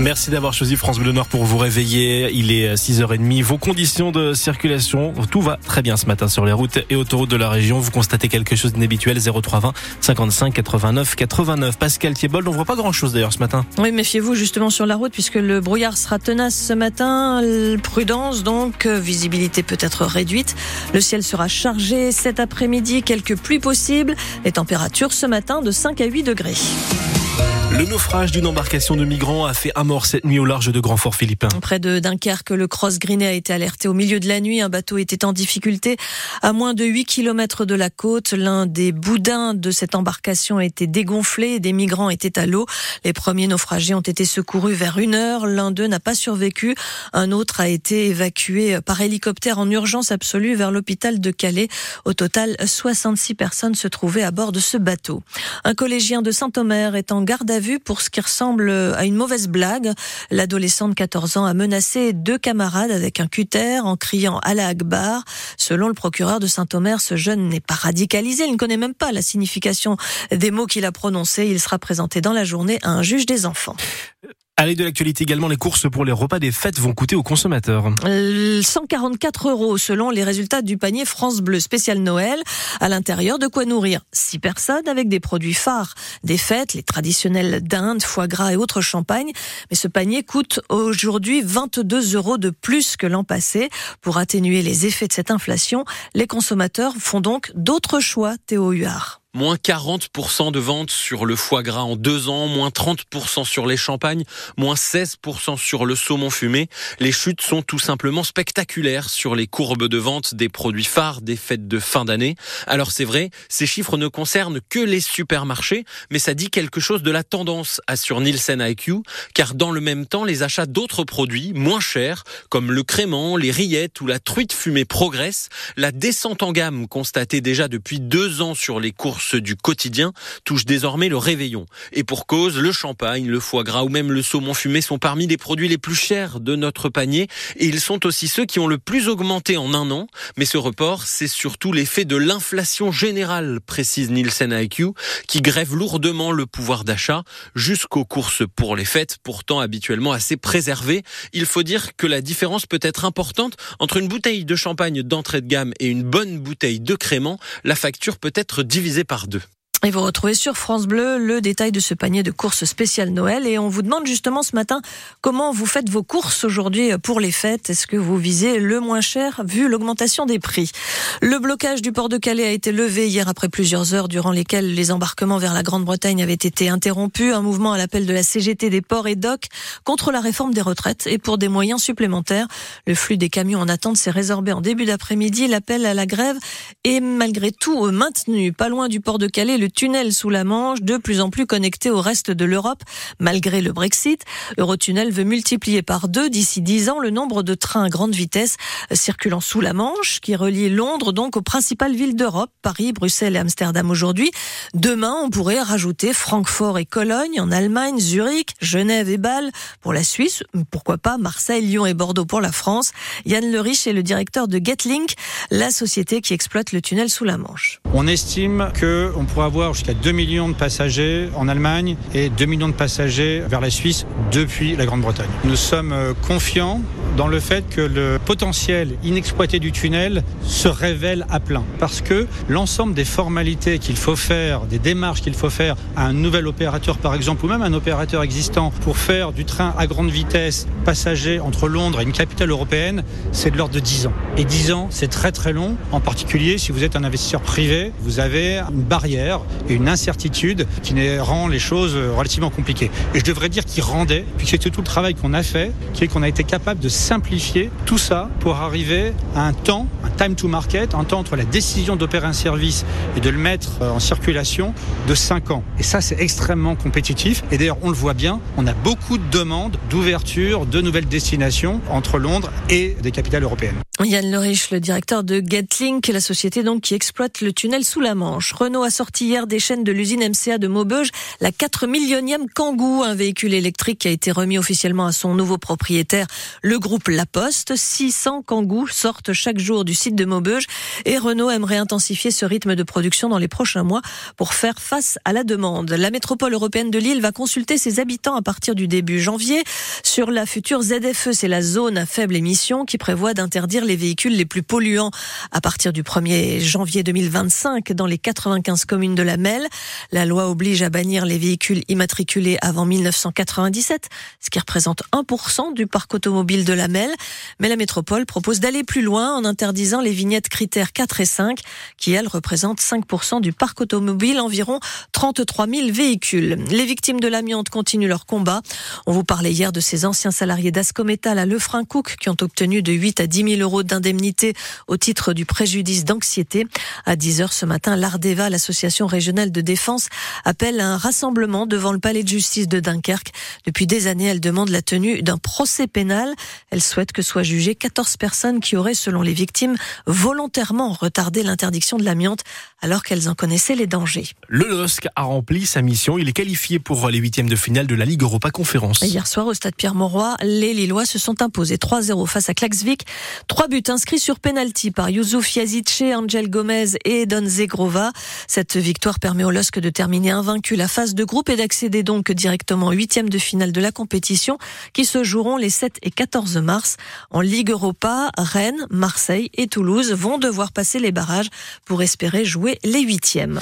Merci d'avoir choisi France Bleu Nord pour vous réveiller. Il est 6h30. Vos conditions de circulation, tout va très bien ce matin sur les routes et autoroutes de la région. Vous constatez quelque chose d'inhabituel 0320 55 89 89. Pascal Thiebold, on voit pas grand chose d'ailleurs ce matin. Oui, méfiez-vous justement sur la route puisque le brouillard sera tenace ce matin. Prudence donc, visibilité peut être réduite. Le ciel sera chargé cet après-midi, quelques pluies possibles. Les températures ce matin de 5 à 8 degrés. Le naufrage d'une embarcation de migrants a fait un mort cette nuit au large de Grand-Fort philippin. Près de Dunkerque, le Cross Greenet a été alerté au milieu de la nuit. Un bateau était en difficulté à moins de 8 km de la côte. L'un des boudins de cette embarcation a été dégonflé et des migrants étaient à l'eau. Les premiers naufragés ont été secourus vers une heure. L'un d'eux n'a pas survécu. Un autre a été évacué par hélicoptère en urgence absolue vers l'hôpital de Calais. Au total, 66 personnes se trouvaient à bord de ce bateau. Un collégien de Saint-Omer est en garde à vue pour ce qui ressemble à une mauvaise blague. L'adolescent de 14 ans a menacé deux camarades avec un cutter en criant la Akbar. Selon le procureur de Saint-Omer, ce jeune n'est pas radicalisé. Il ne connaît même pas la signification des mots qu'il a prononcés. Il sera présenté dans la journée à un juge des enfants. Allez de l'actualité également, les courses pour les repas des fêtes vont coûter aux consommateurs. 144 euh, euros selon les résultats du panier France Bleu spécial Noël. À l'intérieur, de quoi nourrir six personnes avec des produits phares des fêtes, les traditionnels dinde, foie gras et autres champagnes. Mais ce panier coûte aujourd'hui 22 euros de plus que l'an passé. Pour atténuer les effets de cette inflation, les consommateurs font donc d'autres choix, Théo Huard. Moins 40% de ventes sur le foie gras en deux ans, moins 30% sur les champagnes, moins 16% sur le saumon fumé. Les chutes sont tout simplement spectaculaires sur les courbes de vente des produits phares des fêtes de fin d'année. Alors c'est vrai, ces chiffres ne concernent que les supermarchés, mais ça dit quelque chose de la tendance, assure Nielsen IQ, car dans le même temps, les achats d'autres produits moins chers, comme le crément, les rillettes ou la truite fumée progressent. La descente en gamme constatée déjà depuis deux ans sur les courses ceux du quotidien, touchent désormais le réveillon. Et pour cause, le champagne, le foie gras ou même le saumon fumé sont parmi les produits les plus chers de notre panier et ils sont aussi ceux qui ont le plus augmenté en un an. Mais ce report, c'est surtout l'effet de l'inflation générale, précise Nielsen IQ, qui grève lourdement le pouvoir d'achat jusqu'aux courses pour les fêtes, pourtant habituellement assez préservées. Il faut dire que la différence peut être importante entre une bouteille de champagne d'entrée de gamme et une bonne bouteille de crément. La facture peut être divisée par deux. Et vous retrouvez sur France Bleu le détail de ce panier de courses spéciales Noël. Et on vous demande justement ce matin comment vous faites vos courses aujourd'hui pour les fêtes? Est-ce que vous visez le moins cher vu l'augmentation des prix? Le blocage du port de Calais a été levé hier après plusieurs heures durant lesquelles les embarquements vers la Grande-Bretagne avaient été interrompus. Un mouvement à l'appel de la CGT des ports et docks contre la réforme des retraites et pour des moyens supplémentaires. Le flux des camions en attente s'est résorbé en début d'après-midi. L'appel à la grève est malgré tout maintenu. Pas loin du port de Calais, le tunnel sous la Manche, de plus en plus connecté au reste de l'Europe, malgré le Brexit. Eurotunnel veut multiplier par deux d'ici dix ans le nombre de trains à grande vitesse circulant sous la Manche, qui relie Londres donc aux principales villes d'Europe, Paris, Bruxelles et Amsterdam aujourd'hui. Demain, on pourrait rajouter Francfort et Cologne en Allemagne, Zurich, Genève et Bâle pour la Suisse, pourquoi pas Marseille, Lyon et Bordeaux pour la France. Yann Lerich est le directeur de Getlink, la société qui exploite le tunnel sous la Manche. On estime qu'on pourrait avoir jusqu'à 2 millions de passagers en Allemagne et 2 millions de passagers vers la Suisse depuis la Grande-Bretagne. Nous sommes euh, confiants dans le fait que le potentiel inexploité du tunnel se révèle à plein. Parce que l'ensemble des formalités qu'il faut faire, des démarches qu'il faut faire à un nouvel opérateur par exemple, ou même un opérateur existant pour faire du train à grande vitesse passager entre Londres et une capitale européenne, c'est de l'ordre de 10 ans. Et 10 ans, c'est très très long, en particulier si vous êtes un investisseur privé, vous avez une barrière et une incertitude qui rend les choses relativement compliquées. Et je devrais dire qu'il rendait, puisque c'est tout le travail qu'on a fait, qui est qu'on a été capable de simplifier tout ça pour arriver à un temps, un time to market, un temps entre la décision d'opérer un service et de le mettre euh, en circulation de 5 ans. Et ça, c'est extrêmement compétitif. Et d'ailleurs, on le voit bien, on a beaucoup de demandes d'ouverture de nouvelles destinations entre Londres et des capitales européennes. Yann Leriche, le directeur de Getlink, la société donc qui exploite le tunnel sous la Manche. Renault a sorti hier des chaînes de l'usine MCA de Maubeuge la 4 millionième Kangoo, un véhicule électrique qui a été remis officiellement à son nouveau propriétaire, le groupe La Poste. 600 Kangoo sortent chaque jour du site de Maubeuge et Renault aimerait intensifier ce rythme de production dans les prochains mois pour faire face à la demande. La métropole européenne de Lille va consulter ses habitants à partir du début janvier sur la future ZFE, c'est la zone à faible émission qui prévoit d'interdire les véhicules les plus polluants à partir du 1er janvier 2025 dans les 95 communes de la Melle. La loi oblige à bannir les véhicules immatriculés avant 1997, ce qui représente 1% du parc automobile de la Melle. Mais la métropole propose d'aller plus loin en interdisant les vignettes critères 4 et 5, qui elles représentent 5% du parc automobile, environ 33 000 véhicules. Les victimes de l'amiante continuent leur combat. On vous parlait hier de ces anciens salariés d'Ascométal à Lefrancouc qui ont obtenu de 8 à 10 000 euros d'indemnité au titre du préjudice d'anxiété. À 10 heures ce matin, l'Ardeva, l'association régionale de défense, appelle à un rassemblement devant le palais de justice de Dunkerque. Depuis des années, elle demande la tenue d'un procès pénal. Elle souhaite que soient jugées 14 personnes qui auraient, selon les victimes, volontairement retardé l'interdiction de l'amiante alors qu'elles en connaissaient les dangers. Le LOSC a rempli sa mission. Il est qualifié pour les huitièmes de finale de la Ligue Europa Conférence. Hier soir, au stade Pierre-Mauroy, les Lillois se sont imposés 3-0 face à Klaxvik. Trois buts inscrits sur penalty par Youssouf Yazice, Angel Gomez et Don Zegrova. Cette victoire permet au LOSC de terminer invaincu la phase de groupe et d'accéder donc directement huitième de finale de la compétition qui se joueront les 7 et 14 mars. En Ligue Europa, Rennes, Marseille et Toulouse vont devoir passer les barrages pour espérer jouer les huitièmes.